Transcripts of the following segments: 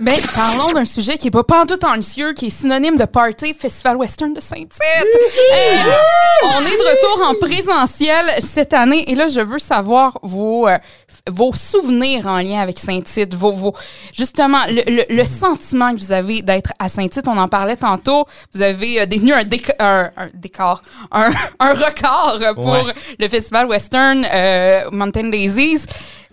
Ben, parlons d'un sujet qui est pas pantoute anxieux, qui est synonyme de party, Festival Western de Saint-Tite. Hey, on est de retour en présentiel cette année et là, je veux savoir vos, euh, vos souvenirs en lien avec Saint-Tite, vos, vos, justement, le, le- le sentiment que vous avez d'être à Saint-Tite. On en parlait tantôt. Vous avez euh, détenu un, déc- un, un décor, un, un record pour Ouais. le Festival Western euh, Mountain Daisies.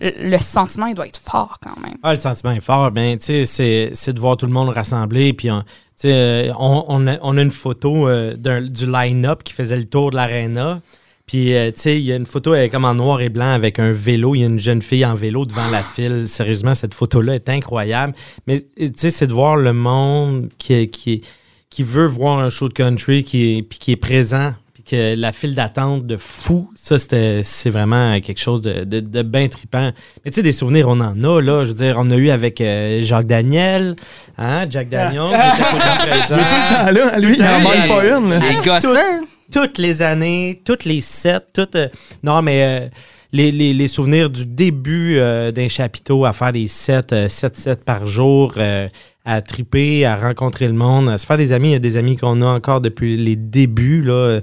Le, sentiment, il doit être fort quand même. Ah, le sentiment est fort. Ben, tu sais, c'est- de voir tout le monde rassemblé. Puis, on, euh, on, a, on a une photo euh, du line-up qui faisait le tour de l'aréna. Puis, euh, tu sais, il y a une photo comme en noir et blanc avec un vélo. Il y a une jeune fille en vélo devant la file. Sérieusement, cette photo-là est incroyable. Mais, tu sais, c'est de voir le monde qui, qui, qui veut voir un show de country qui puis qui est présent. Que la file d'attente de fou, ça, c'était- c'est vraiment quelque chose de, de, de bien trippant. Mais tu sais, des souvenirs, on en a, là. Je veux dire, on a eu avec euh, Jacques Daniel, hein, Jack Daniel, qui était tout le temps présent. Tout le temps là, lui, il en Ouais. manque pas une. là. Les gossins. Toutes les années, toutes les sets, toutes. euh, non, mais euh, les, les- les souvenirs du début euh, d'un chapiteau à faire des sets, 7 sets par jour, euh, à triper, à rencontrer le monde, à se faire des amis. Il y a des amis qu'on a encore depuis les débuts, là.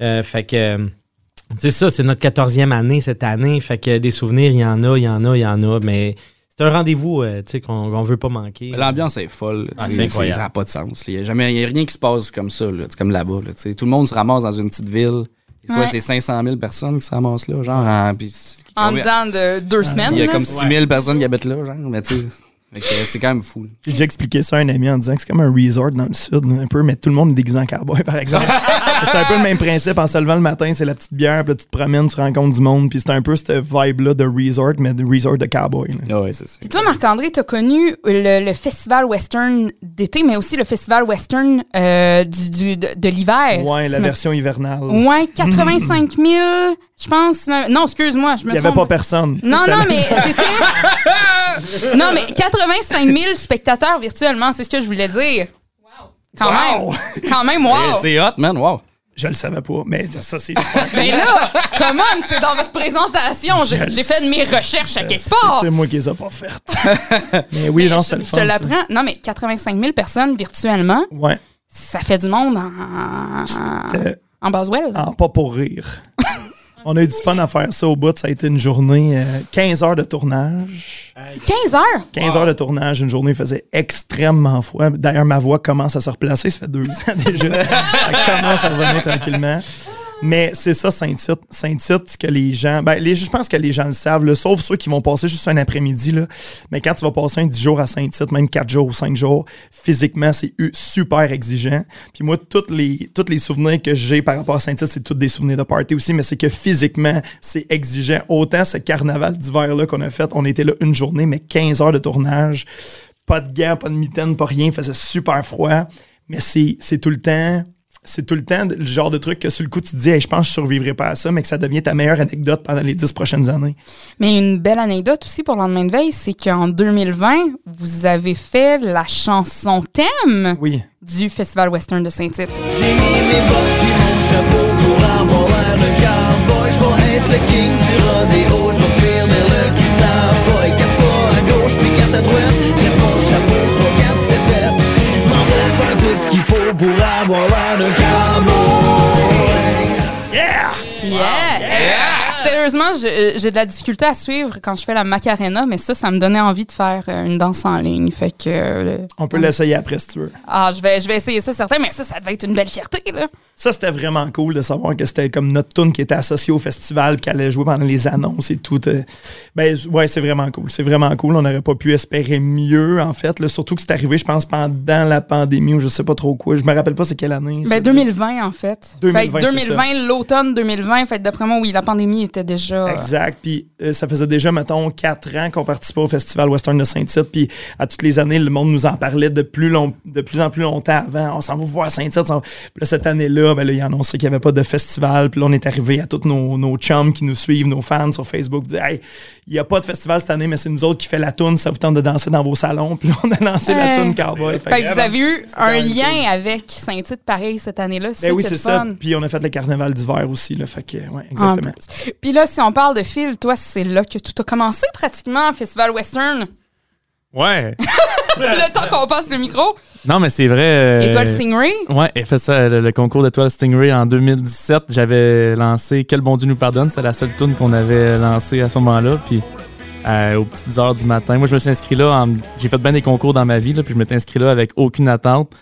Euh, fait que. euh, c'est ça, c'est notre 14e année cette année. Fait que des souvenirs, il y en a, il y en a, il y en a. Mais c'est un rendez-vous euh, tu sais, qu'on qu'on veut pas manquer. L'ambiance est folle. Ah, c'est incroyable. Ça n'a pas de sens. Il n'y a, jamais- y a rien qui se passe comme ça, là, C'est comme là-bas. là, tu sais. Tout le monde se ramasse dans une petite ville. Ouais. c'est 500 000 personnes qui se ramassent là, genre. en- En dedans de deux semaines. Il y a comme 6 000 personnes qui habitent là, genre. Mais c'est quand même fou. J'ai déjà expliqué ça à un ami en disant que c'est comme un resort dans le sud, un peu, mais tout le monde est déguisé en cowboy, par exemple. c'est un peu le même principe. En se levant le matin, c'est la petite bière, puis là, tu te promènes, tu rencontres du monde, puis c'est un peu cette vibe-là de resort, mais de resort de cowboy. Ah ouais, c'est ça. Puis toi, Marc-André, tu as connu le, le festival western d'été, mais aussi le festival western euh, du, du- de, de l'hiver. Ouais, la version hivernale. Ouais, 85 000, je pense. même- Non, excuse-moi, je me Il n'y avait pas personne. Non, non, mais c'était. non, mais 85 000 spectateurs virtuellement, c'est ce que je voulais dire. Quand Wow! même. Quand même, wow. C'est- hot, man, wow. Je le savais pas, mais ça, c'est super. Mais là, comment c'est dans votre présentation? J'ai fait de mes recherches à quelque C'est part. c'est moi qui les ai pas faites. mais oui, non, c'est le je, fun. je te l'apprends. Non, mais 85 000 personnes virtuellement, Ouais. ça fait du monde en, en Boswell. Ah, pas pour rire. On a eu du fun à faire ça au bout. Ça a été une journée, euh, 15 heures de tournage. 15 heures? 15 heures de tournage, une journée faisait extrêmement froid. D'ailleurs, ma voix commence à se replacer. Ça fait deux ans déjà. Elle commence à revenir tranquillement. Mais c'est ça, Saint-Tite. Saint-Tite, que les gens. Ben, je pense que les gens le savent, sauf ceux qui vont passer juste un après-midi. Là. Mais quand tu vas passer un 10 jours à Saint-Tite, même 4 jours ou 5 jours, physiquement, c'est super exigeant. Puis moi, tous les, tous les souvenirs que j'ai par rapport à Saint-Tite, c'est tous des souvenirs de party aussi, mais c'est que physiquement, c'est exigeant. Autant ce carnaval d'hiver-là qu'on a fait, on était là une journée, mais 15 heures de tournage, pas de gants, pas de mitaines, pas rien, il faisait super froid. Mais c'est tout le temps c'est tout le temps le genre de truc que sur le coup tu te dis Hey, je pense que je survivrai pas à ça mais que ça devient ta meilleure anecdote pendant les dix prochaines années. Mais une belle anecdote aussi pour le lendemain de veille, c'est qu'en 2020, vous avez fait la chanson thème Oui. du Festival Western de Saint-Tite. J'ai mis mes bottes puis mon chapeau pour avoir cowboy. Je vais être le king du rodéo. J'ai de la difficulté à suivre quand je fais la Macarena, mais ça, ça me donnait envie de faire euh, une danse en ligne. Fait que. euh, On peut l'essayer après si tu veux. Ah, je vais, je vais essayer ça, certain, mais ça, ça devait être une belle fierté, là. Ça, c'était vraiment cool de savoir que c'était comme notre tune qui était associée au festival, qui allait jouer pendant les annonces et tout. euh. Ben, ouais, c'est vraiment cool. C'est vraiment cool. On n'aurait pas pu espérer mieux, en fait. là. surtout que c'est arrivé, je pense, pendant la pandémie ou je sais pas trop quoi. Je me rappelle pas c'est quelle année. Ben, 2020, en fait. 2020, fait que c'est 2020, l'automne 2020, fait d'après moi, oui, la pandémie était déjà. Exact. Puis euh, ça faisait déjà, mettons, quatre ans qu'on participait au Festival Western de Saint-Tite. Puis à toutes les années, le monde nous en parlait de plus, long, de plus en plus longtemps avant. On s'en va voir Saint-Tite. Puis là, cette année-là, ben là, ils annonçaient qu'il n'y avait pas de festival. Puis là, on est arrivé à tous nos, nos chums qui nous suivent, nos fans sur Facebook, dire Hey, il n'y a pas de festival cette année, mais c'est nous autres qui fait la toune. Ça vous tente de danser dans vos salons? Puis là, on a lancé la toune Cowboy. Fait que vous avez eu un lien avec Saint-Tite pareil cette année-là. Ben oui, c'est ça. Puis on a fait le carnaval d'hiver aussi. Là, fait que, ouais, En exactement. Puis là, si on parle de Phil, toi, c'est là que tout a commencé pratiquement, Festival Western. Ouais. le temps qu'on passe le micro. Non, mais c'est vrai. euh, Étoile Stingray. Ouais, elle fait ça, le, le concours d'Étoile Stingray en 2017. J'avais lancé Quel bon Dieu nous pardonne. C'était la seule tune qu'on avait lancée à ce moment-là. Puis euh, aux petites heures du matin. Moi, je me suis inscrit là. J'ai fait bien des concours dans ma vie. Là, puis je m'étais inscrit là avec aucune attente.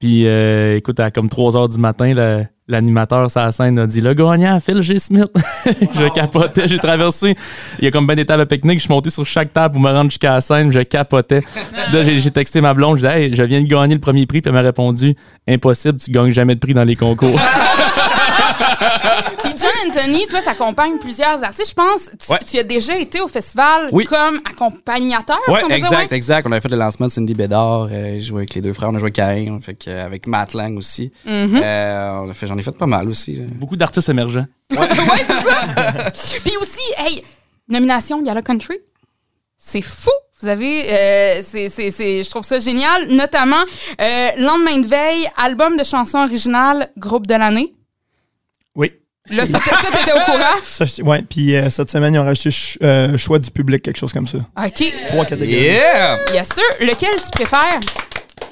Puis euh, écoute, à comme 3 heures du matin, le- l'animateur sur la scène a dit Le gagnant, Phil G. Smith. je capotais. J'ai traversé. Il y a comme bien des tables à pique-nique. Je suis monté sur chaque table pour me rendre jusqu'à la scène. Je capotais. Là, j'ai j'ai texté ma blonde. Je disais Hey, je viens de gagner le premier prix. Puis elle m'a répondu Impossible, tu gagnes jamais de prix dans les concours. Puis John Anthony, toi, t'accompagnes plusieurs artistes. Je pense, tu, Ouais. tu as déjà été au festival Oui. comme accompagnateur. si dire, exact, ouais? exact. On avait fait le lancement de Cindy Bédard. euh, j'ai joué avec les deux frères. On a joué avec. On a fait avec Matt Lang aussi. Mm-hmm. Euh, on a fait, j'en ai fait pas mal aussi. là. Beaucoup d'artistes émergents. ouais, c'est ça. Puis aussi, hey, nomination Gala Country. C'est fou. Vous avez, euh, c'est, je trouve ça génial. Notamment, euh, lendemain de veille, album de chansons originales, groupe de l'année. Oui. Là, ça, t'étais au courant? Ça, je- ouais. Puis euh, cette semaine, ils ont rajouté ch- euh, choix du public, quelque chose comme ça. OK. Trois catégories. Yeah! Bien sûr. Lequel tu préfères?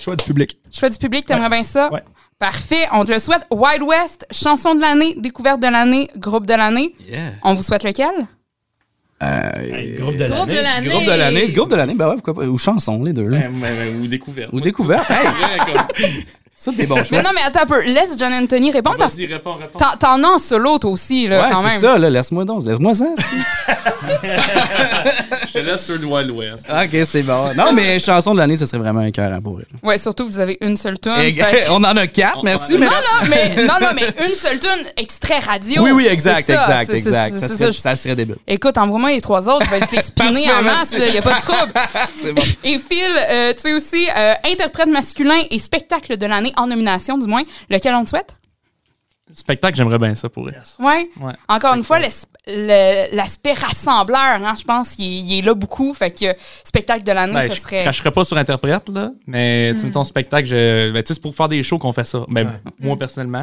Choix du public. Choix du public, t'aimerais bien ça? Ouais. Parfait. On te le souhaite. Wild West, chanson de l'année, découverte de l'année, groupe de l'année. Yeah. On vous souhaite lequel? Euh, Groupe de Groupe de l'année. Groupe de l'année. Groupe de l'année, ben ouais, pourquoi pas? Ou chanson, les deux, là. ou découverte. Ou découverte. Hey, ça, des bons choix. Mais non, mais attends un peu. Laisse John Anthony répondre parce que réponds, réponds. t'en, t'en as en solo, toi aussi, là, Ouais, quand c'est même. ça, là. Laisse-moi donc. Laisse-moi ça. Je te laisse sur le Wild West. ok, c'est bon. Non, mais chanson de l'année, ça serait vraiment un cœur pour elle. Ouais, surtout que vous avez une seule tune. Fait on en a quatre, merci. mais Non, non, mais, non, non, mais une seule tune, extrait radio. Oui, oui, exact, C'est ça, exact, c'est- exact. c'est- Ça c'est serait, ça. ça serait débile. Écoute, envoie-moi les trois autres, je vais te les spinner en masse, il n'y a pas de trouble. C'est bon. Et Phil, euh, tu es aussi euh, interprète masculin et spectacle de l'année en nomination, du moins. Lequel on te souhaite? Spectacle, j'aimerais bien ça pour elle. Ouais? Ouais. Encore une fois, l'aspect rassembleur, hein, je pense, il est, il est là beaucoup. Fait que spectacle de l'année, Ben, ce je serait. cracherais pas sur interprète, là, mais tu sais, ton spectacle, je- ben, tu sais, c'est pour faire des shows qu'on fait ça. Ben, moi, personnellement.